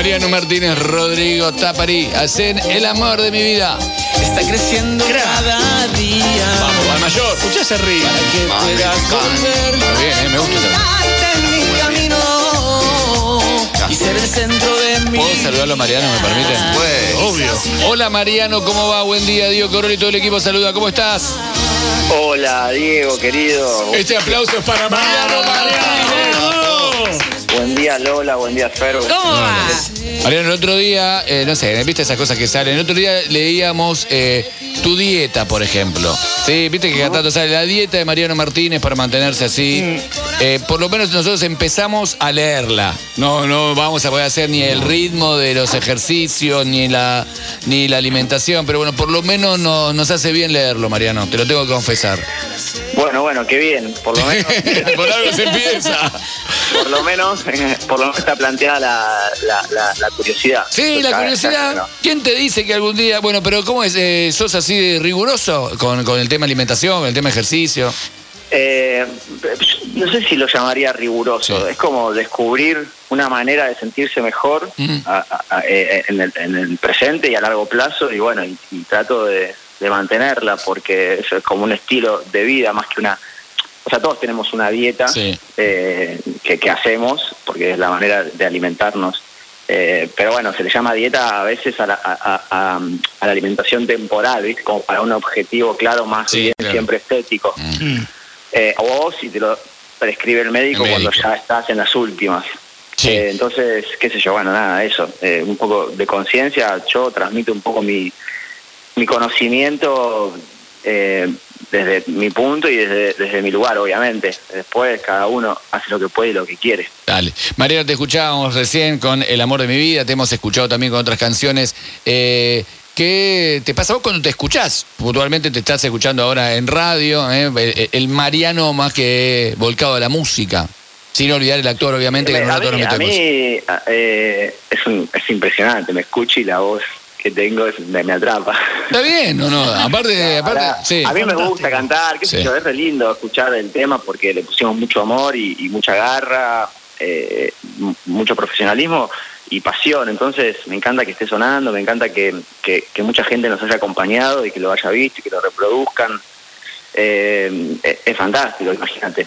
Mariano Martínez, Rodrigo Tapari, hacen el amor de mi vida. Está creciendo cada día. Vamos, al mayor. Escucha ese río. Para que pueda volver. Está bien, eh, me gusta. ese- en mi camino y ser el centro de mi ¿Puedo saludarlo a Mariano, me permiten? Pues, Obvio. Hola Mariano, ¿cómo va? Buen día, Diego Corol y todo el equipo saluda. ¿Cómo estás? Hola, Diego, querido. Este aplauso es para Mariano Martínez. Día, Lola. Buen día, Fer. ¿Cómo va? Mariano, el otro día, eh, no sé, ¿viste esas cosas que salen? El otro día leíamos eh, tu dieta, por ejemplo. Sí, viste que cada tanto sale la dieta de Mariano Martínez para mantenerse así. Eh, por lo menos nosotros empezamos a leerla. No, no vamos a poder hacer ni el ritmo de los ejercicios, ni la, ni la alimentación, pero bueno, por lo menos no- nos hace bien leerlo, Mariano, te lo tengo que confesar. Bueno, bueno, qué bien. Por lo menos, por algo se empieza. por lo menos, por lo menos está planteada la, la, la- la curiosidad. Sí, la curiosidad. ¿Quién te dice que algún día, bueno, pero cómo es? Eh, ¿Sos así de riguroso con, con el tema alimentación, con el tema ejercicio? Eh, no sé si lo llamaría riguroso. Sí. Es como descubrir una manera de sentirse mejor Mm. a- a- a- eh, en, el, en el presente y a largo plazo. Y bueno, y, y trato de, de mantenerla porque eso es como un estilo de vida más que una. O sea, todos tenemos una dieta Sí. eh, que, que hacemos porque es la manera de alimentarnos. Eh, pero bueno, se le llama dieta a veces a la, a, a- a- la alimentación temporal, ¿viste? como para un objetivo claro, más Sí, bien claro. siempre estético. Mm. Eh, vos si te lo prescribe el médico, El médico. cuando ya estás en las últimas. Sí. Eh, entonces, qué sé yo, bueno, nada, eso. Eh, un poco de conciencia, yo transmito un poco mi, mi conocimiento eh, desde mi punto y desde, desde mi lugar, obviamente. Después cada uno hace lo que puede y lo que quiere. Dale. Mariano, te escuchábamos recién con El amor de mi vida, te hemos escuchado también con otras canciones. Eh, ¿Qué te pasa vos cuando te escuchás? Puntualmente te estás escuchando ahora en radio, eh, el, el Mariano más que volcado a la música. Sin olvidar el actor, obviamente, que un a rato mí, nos a metemos. mí, eh, es, un- es impresionante, me escucho y la voz que tengo es- me, me atrapa. Está bien, ¿o no? Aparte, aparte, Ahora, sí. A mí me gusta cantar, qué sé yo, es re lindo escuchar el tema porque le pusimos mucho amor y, y mucha garra, eh, mucho profesionalismo y pasión. Entonces me encanta que esté sonando, me encanta que, que- que mucha gente nos haya acompañado y que lo haya visto y que lo reproduzcan. Eh, es, es fantástico, imagínate.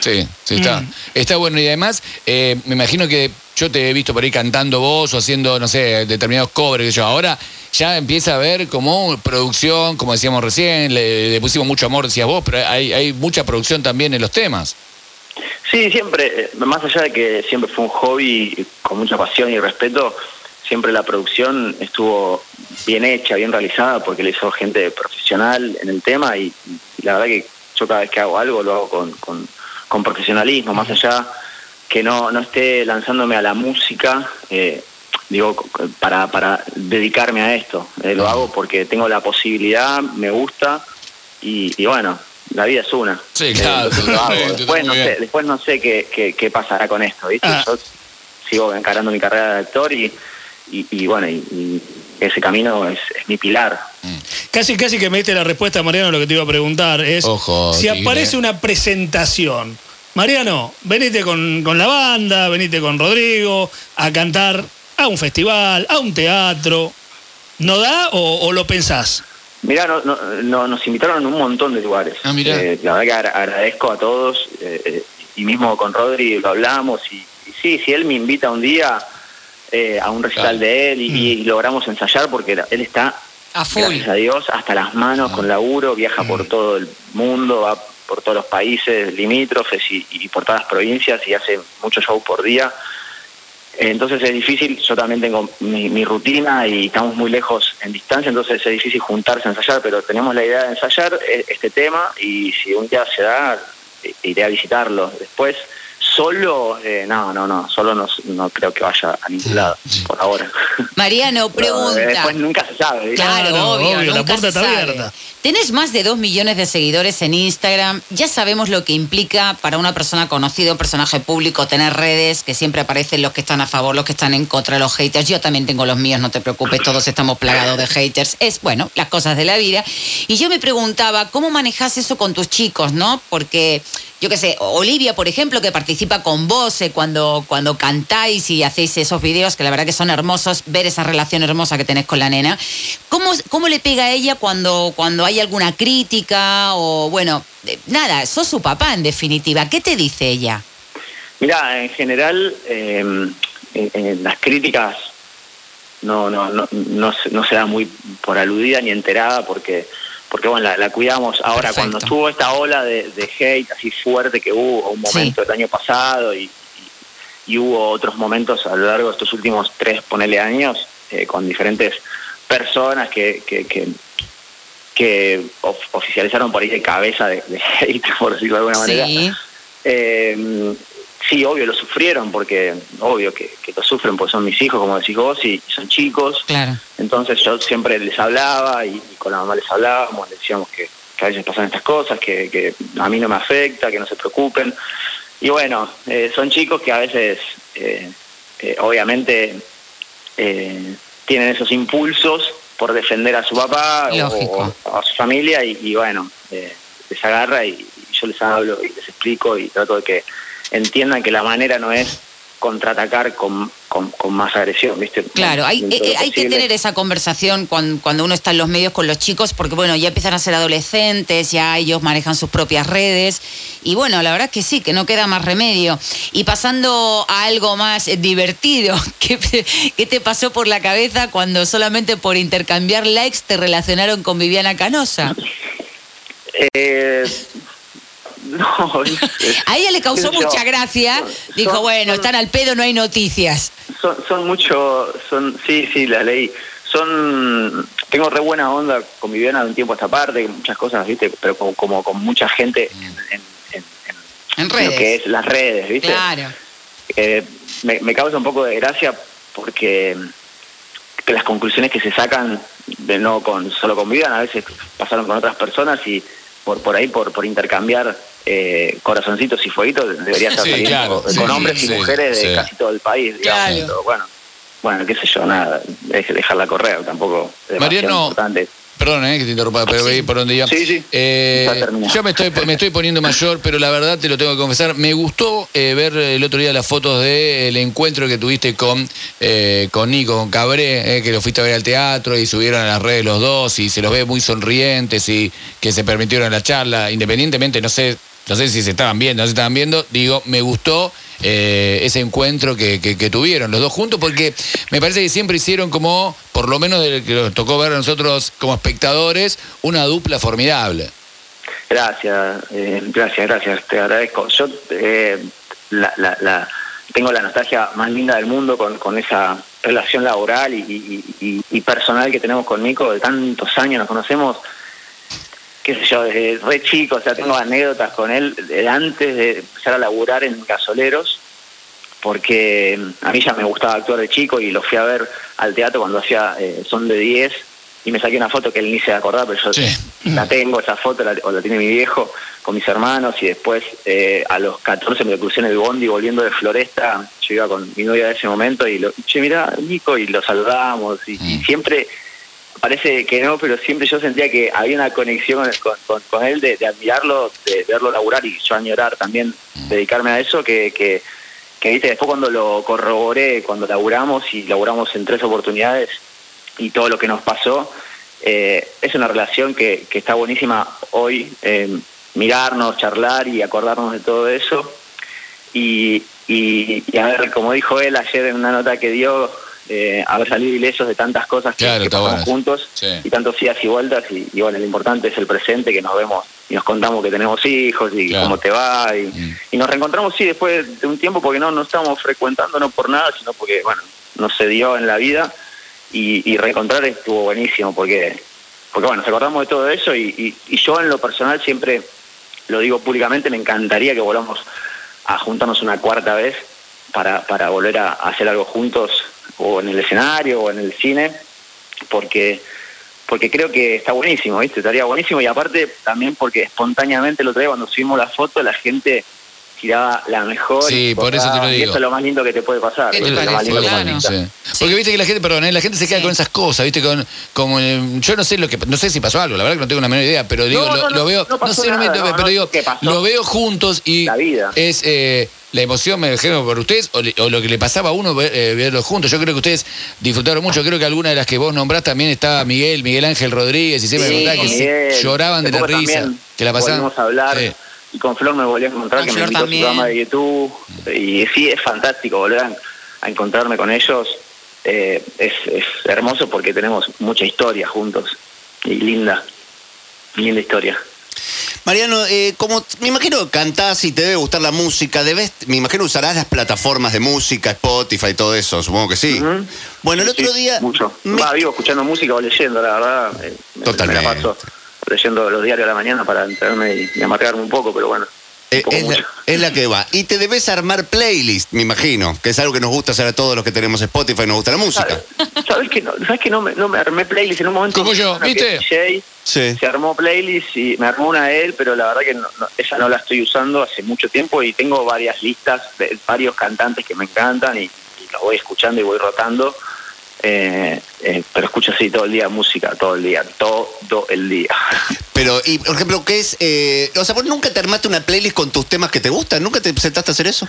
Sí, sí, está. Mm. Está bueno. Y además, eh, me imagino que yo te he visto por ahí cantando vos o haciendo, no sé, determinados covers. que yo. Ahora ya empieza a ver como producción, como decíamos recién, le, le pusimos mucho amor, decías vos, pero hay, hay mucha producción también en los temas. Sí, siempre, eh, más allá de que siempre fue un hobby con mucha pasión y respeto, siempre la producción estuvo bien hecha, bien realizada, porque le hizo gente profesional en el tema y, y la verdad que yo cada vez que hago algo lo hago con, con- con profesionalismo, más allá que no, no esté lanzándome a la música, eh, digo, para, para dedicarme a esto. Eh, lo hago porque tengo la posibilidad, me gusta y, y bueno, la vida es una. Sí, Eh, claro, Después, no sé, después no sé qué, qué, qué pasará con esto, ¿viste? Ah. Yo sigo encarando mi carrera de actor y, y, y bueno, y, y ese camino es, es mi pilar. Casi, casi que me diste la respuesta, Mariano, a lo que te iba a preguntar. Es Ojo, si Tigre. aparece una presentación. Mariano, venite con, con la banda, venite con Rodrigo a cantar a un festival, a un teatro. ¿No da o, o lo pensás? Mirá, no, no, no- nos invitaron a un montón de lugares. Ah, mirá. Eh, la verdad que agra- agradezco a todos eh, eh, y mismo con Rodri lo hablamos y, y sí, si él me invita un día eh, a un recital Claro. de él y, y logramos ensayar porque él está, A full. gracias a Dios, hasta las manos con laburo, viaja por todo el mundo, va por todos los países limítrofes y, y por todas las provincias y hace muchos shows por día. Entonces es difícil, yo también tengo mi, mi rutina y estamos muy lejos en distancia, entonces es difícil juntarse a ensayar, pero tenemos la idea de ensayar eh, este tema y si un día se da, iré a visitarlo. Después, solo, eh, no, no, no, solo no, no creo que vaya a ningún lado, por ahora. Mariano, Pero, eh, pregunta. Después nunca se sabe. Claro, Claro, obvio, obvio, la puerta se está sabe. abierta. Tenés más de dos millones de seguidores en Instagram. Ya sabemos lo que implica para una persona conocida, un personaje público, tener redes que siempre aparecen los que están a favor, los que están en contra, los haters. Yo también tengo los míos, no te preocupes, todos estamos plagados de haters. Es, bueno, las cosas de la vida. Y yo me preguntaba, ¿cómo manejas eso con tus chicos, no? Porque, yo qué sé, Olivia, por ejemplo, que participa con vos cuando, cuando cantáis y hacéis esos videos, que la verdad que son hermosos, ver esa relación hermosa que tenés con la nena. ¿Cómo, cómo le pega a ella cuando, cuando hay alguna crítica o, bueno, eh, nada, sos su papá en definitiva? ¿Qué te dice ella? Mira, en general, eh, en, en las críticas no, no, no, no, se- no se da muy por aludida ni enterada porque, porque bueno, la, la cuidamos. Ahora, Perfecto. cuando estuvo esta ola de, de hate así fuerte que hubo, un momento el año pasado y, y- y hubo otros momentos a lo largo de estos últimos tres, ponele años, eh, con diferentes personas que, que, que, que of- oficializaron por ahí de cabeza de, de hate, por decirlo de alguna manera. Sí, Eh, sí, obvio, lo sufrieron, porque obvio que, que lo sufren, porque son mis hijos, como decís vos, y son chicos. claro. Entonces yo siempre les hablaba y, y con la mamá les hablábamos, les decíamos que, que a veces pasan estas cosas, que, que a mí no me afecta, que no se preocupen. Y bueno, eh, son chicos que a veces, eh, eh, obviamente, eh, tienen esos impulsos por defender a su papá o, a su familia y, y bueno, eh, les agarra y, y yo les hablo y les explico y trato de que entiendan que la manera no es contraatacar con, con, con más agresión, ¿viste? Claro, hay, eh, hay que tener esa conversación cuando, cuando uno está en los medios con los chicos, porque bueno, ya empiezan a ser adolescentes, ya ellos manejan sus propias redes, y bueno, la verdad es que sí, que no queda más remedio. Y pasando a algo más eh, divertido, ¿qué, qué te pasó por la cabeza cuando solamente por intercambiar likes te relacionaron con Viviana Canosa? Eh, no, es- A ella le causó sé yo. mucha gracia, Son- dijo, bueno, están al pedo, no hay noticias. Son, son mucho, son, sí, sí, la leí. Son, tengo re buena onda con Viviana de un tiempo a esta parte, muchas cosas, viste, pero como, como con mucha gente en, en- en- en- En lo redes. que es las redes, viste. Claro. Eh, me, me causa un poco de gracia porque que las conclusiones que se sacan de no con solo con Viviana, a veces pasaron con otras personas y por por ahí por por intercambiar eh, corazoncitos y fueguitos debería estar Sí, saliendo claro, con sí, hombres y sí, mujeres de sí. casi todo el país, digamos. Claro. Pero bueno, bueno, qué sé yo, nada, es dejarla correr, tampoco es Mariano, importante. Perdón, eh, que te interrumpa, pero veí por donde iba. Sí, sí. Eh, yo me estoy, me estoy poniendo mayor, pero la verdad te lo tengo que confesar. Me gustó eh, ver el otro día las fotos del encuentro que tuviste con, eh, con Nico, con Cabré, eh, que lo fuiste a ver al teatro y subieron a las redes los dos y se los ve muy sonrientes y que se permitieron la charla, independientemente, no sé, no sé si se estaban viendo, no se estaban viendo, digo, me gustó eh, ese encuentro que, que- que tuvieron los dos juntos, porque me parece que siempre hicieron como, por lo menos de lo que nos tocó ver a nosotros como espectadores, una dupla formidable. Gracias, eh, gracias, gracias, te agradezco. Yo eh, la, la, tengo la nostalgia más linda del mundo con, con esa relación laboral y- y- y personal que tenemos con Nico, de tantos años nos conocemos, qué sé yo, desde re chico, o sea, tengo anécdotas con él antes de empezar a laburar en gasoleros, porque a mí ya me gustaba actuar de chico y lo fui a ver al teatro cuando hacía eh, Son de 10 y me saqué una foto que él ni se acordaba, pero yo Sí. la tengo, esa foto, la, o la tiene mi viejo con mis hermanos y después eh, a los 14 me lo crucé en el bondi volviendo de Floresta, yo iba con mi novia de ese momento y lo, che, mira, Nico, y lo saludamos y, y Mm. siempre, parece que no, pero siempre yo sentía que había una conexión con, con- con él de, de admirarlo, de verlo laburar y yo añorar también, dedicarme a eso, que, que, que viste, después cuando lo corroboré, cuando laburamos y laburamos en tres oportunidades y todo lo que nos pasó, eh, es una relación que, que está buenísima hoy, eh, mirarnos, charlar y acordarnos de todo eso. Y, y, y a ver, como dijo él ayer en una nota que dio, eh, haber salido ilesos de tantas cosas que, Claro, que pasamos juntos Sí. y tantos idas y vueltas. Y, y bueno, lo importante es el presente, que nos vemos y nos contamos que tenemos hijos y Claro. cómo te va. Y, Mm. y nos reencontramos, sí, después de un tiempo, porque no, no estábamos frecuentando, no por nada, sino porque, bueno, nos se dio en la vida. Y, y reencontrar estuvo buenísimo, porque, porque bueno, nos acordamos de todo eso. Y, y- yo, en lo personal, siempre lo digo públicamente, me encantaría que volvamos a juntarnos una cuarta vez para, para volver a hacer algo juntos, o en el escenario, o en el cine, porque porque creo que está buenísimo, ¿viste? Estaría buenísimo y aparte también porque espontáneamente lo otro día cuando subimos la foto la gente tiraba la mejor. Sí, y por eso te lo posaba, Y digo. eso es lo más lindo que te puede pasar. ¿Qué eso te es lo más lindo Claro. Sí. Porque viste que la gente, perdón, ¿eh? la gente se queda Sí. con esas cosas, viste, con, como eh, yo no sé lo que, no sé si pasó algo, la verdad que no tengo una menor idea, pero digo, No, lo, no, lo veo, no sé, pero no, digo, lo veo juntos y La vida. es, eh, la emoción, me dijeron por ustedes, o, le- o lo que le pasaba a uno ver- eh, verlos juntos. Yo creo que ustedes disfrutaron mucho. Creo que alguna de las que vos nombrás también estaba Miguel, Miguel Ángel Rodríguez, y siempre me Sí, contaba que lloraban de la risa. también Que la pasaban. Hablar. Sí. Y con Flor me volví a encontrar, Con que Flor me invitó a su también. programa de YouTube. Y sí, es fantástico volver a, a encontrarme con ellos. Eh, es, es hermoso porque tenemos mucha historia juntos. Y linda, linda historia. Mariano, eh, como me imagino que cantás y te debe gustar la música, debes, me imagino usarás las plataformas de música, Spotify y todo eso, supongo que sí. Bueno, el Sí, otro sí, día... Mucho. me- Va, vivo escuchando música o leyendo, la verdad. eh, me- Totalmente. Me la paso leyendo los diarios a la mañana para enterarme y, y amargarme un poco, pero bueno. Eh, es, la, mucho. es la que va. Y te debes armar playlist, me imagino, que es algo que nos gusta hacer a todos los que tenemos Spotify, nos gusta la música. ¿Sabes, ¿Sabes que no, ¿sabes que no me, no me armé playlist en un momento? Como yo, ¿viste? es DJ, Sí. se armó playlist y me armó una de él, pero la verdad que no- no- esa no la estoy usando hace mucho tiempo y tengo varias listas de varios cantantes que me encantan y, y los voy escuchando y voy rotando. Eh, eh, pero escucho así todo el día música, todo el día, todo el día. Pero, y por ejemplo, ¿qué es? eh, o sea, vos nunca te armaste una playlist con tus temas que te gustan, nunca te sentaste a hacer eso.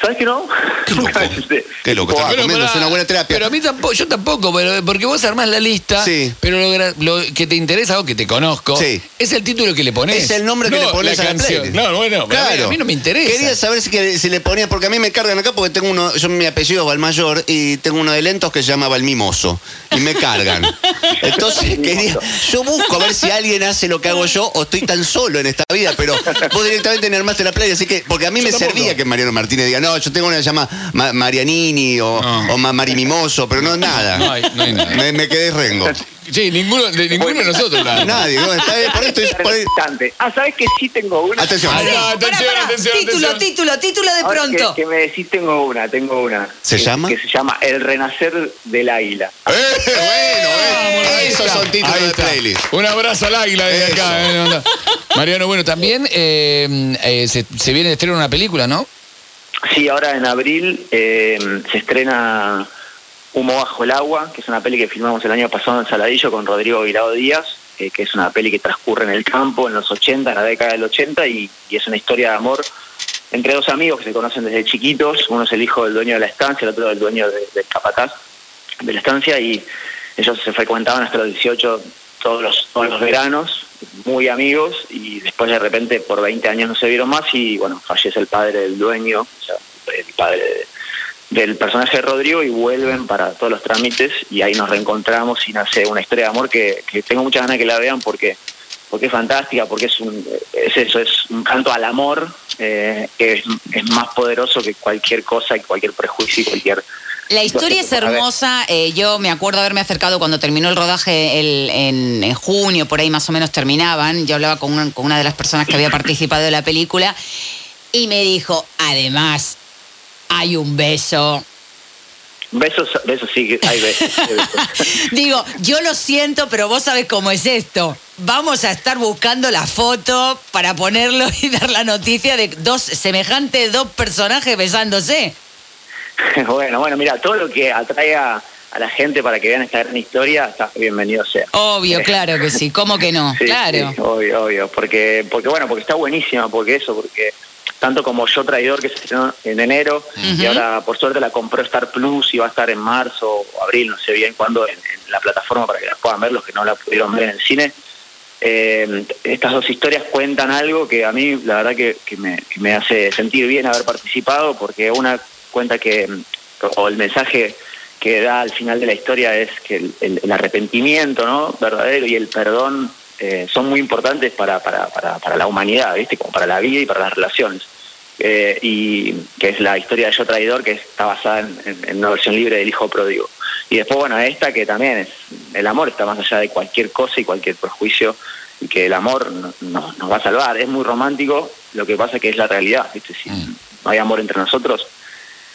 ¿Sabes que no? Qué loco. Senté. Qué loco, Pero comiendo, es una buena terapia. Pero a mí tampoco, yo tampoco, pero porque vos armás la lista, Sí. pero lo, que te interesa o que te conozco, Sí. es el título que le pones. Es el nombre que le pones la a la canción. playlist. No, bueno, pero a mí- a mí no me interesa. Quería saber si, que- si le ponías, porque a mí me cargan acá porque tengo uno, yo mi apellido es Valmayor y tengo uno de lentos que se llama Valmimoso y me cargan. Entonces quería, yo busco a ver si alguien hace lo que hago yo o estoy tan solo en esta vida, pero vos directamente me armaste la playa, así que, porque a mí me tampoco. servía que Mariano Martínez diga, no, yo tengo una que se llama Ma- Marianini o, No. o Ma- Marimimoso, pero no nada. No hay- no hay nada. Me, me quedé rengo. Sí, ninguno de, ninguno de nosotros la Nadie, no, está bien, por esto por ahí- Instante. Ah, ¿sabes que sí tengo una? Atención. Ahí va, Pará, atención, pará. atención, título, atención. título, título de Ahora pronto. Que, que me decís, tengo una, tengo una. ¿Se Que- llama? Que se llama El Renacer del Águila. Eh, bueno, eh, Ahí esos está, son títulos ahí de está. playlist. Un abrazo al águila desde Eso. acá. eh. Mariano, bueno, también eh, eh, se, se viene de estreno una película, ¿no? Sí, ahora en abril eh, se estrena Humo bajo el agua, que es una peli que filmamos el año pasado en Saladillo con Rodrigo Virado Díaz, eh, que es una peli que transcurre en el campo en los 80, en la década del 80, y, es una historia de amor entre dos amigos que se conocen desde chiquitos. Uno es el hijo del dueño de la estancia, el otro el dueño de- del capataz de la estancia, y ellos se frecuentaban hasta los 18 todos los, todos los veranos, muy amigos, y después de repente por 20 años no se vieron más, y bueno, fallece el padre del dueño, o sea, el padre de- del personaje de Rodrigo, y vuelven para todos los trámites, y ahí nos reencontramos y nace una historia de amor que, que tengo muchas ganas que la vean porque porque es fantástica, porque es un, es eso, es un canto al amor eh, que es, es más poderoso que cualquier cosa y cualquier prejuicio y cualquier La historia es hermosa. eh, yo me acuerdo haberme acercado cuando terminó el rodaje el- en, en junio, por ahí más o menos terminaban. Yo hablaba con una, con una de las personas que había participado de la película y me dijo, además, hay un beso. besos, besos sí, hay besos. hay besos. Digo, yo lo siento, pero vos sabés cómo es esto. Vamos a estar buscando la foto para ponerlo y dar la noticia de dos semejantes dos personajes besándose. bueno, bueno, mira, todo lo que atraiga a la gente para que vean esta gran historia, está bienvenido sea. Obvio, claro que sí. ¿Cómo que no? Sí, claro. sí, obvio, obvio. Porque, porque bueno, porque está buenísima, porque eso, porque tanto como Yo Traidor, que se estrenó en enero, y ahora por suerte la compró Star Plus y va a estar en marzo o abril, no sé bien cuándo, en, en la plataforma para que la puedan ver los que no la pudieron ver en el cine. Eh, estas dos historias cuentan algo que a mí la verdad que, que me, que me hace sentir bien haber participado, porque una cuenta que, o el mensaje que da al final de la historia es que el, el- el arrepentimiento ¿no? verdadero y el perdón eh, son muy importantes para, para, para, para la humanidad, ¿viste? como para la vida y para las relaciones. Eh, y que es la historia de Yo Traidor, que está basada en, en- en una versión libre del Hijo Pródigo. Y después, bueno, esta que también es, el amor está más allá de cualquier cosa y cualquier prejuicio, y que el amor no- no- nos va a salvar. Es muy romántico, lo que pasa que es la realidad, ¿viste? Si Mm. no hay amor entre nosotros,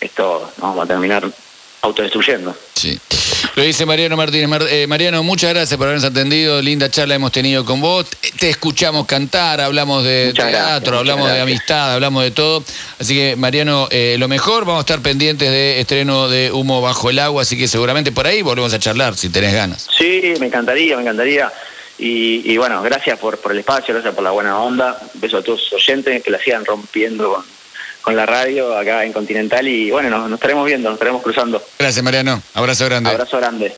esto nos vamos a terminar autodestruyendo. Sí. Lo dice Mariano Martínez. Mar- eh, Mariano, muchas gracias por habernos atendido. Linda charla hemos tenido con vos. Te- escuchamos cantar, hablamos de Muchas teatro, gracias, hablamos de amistad, hablamos de todo. Así que, Mariano, eh, lo mejor, vamos a estar pendientes de estreno de Humo Bajo el Agua, así que seguramente por ahí volvemos a charlar, si tenés ganas. Sí, me encantaría, me encantaría. Y, y bueno, gracias por, por el espacio, gracias por la buena onda. Un beso a todos sus oyentes que la sigan rompiendo con, con la radio acá en Continental y bueno, nos, nos estaremos viendo, nos estaremos cruzando. Gracias, Mariano. Abrazo grande. Abrazo grande.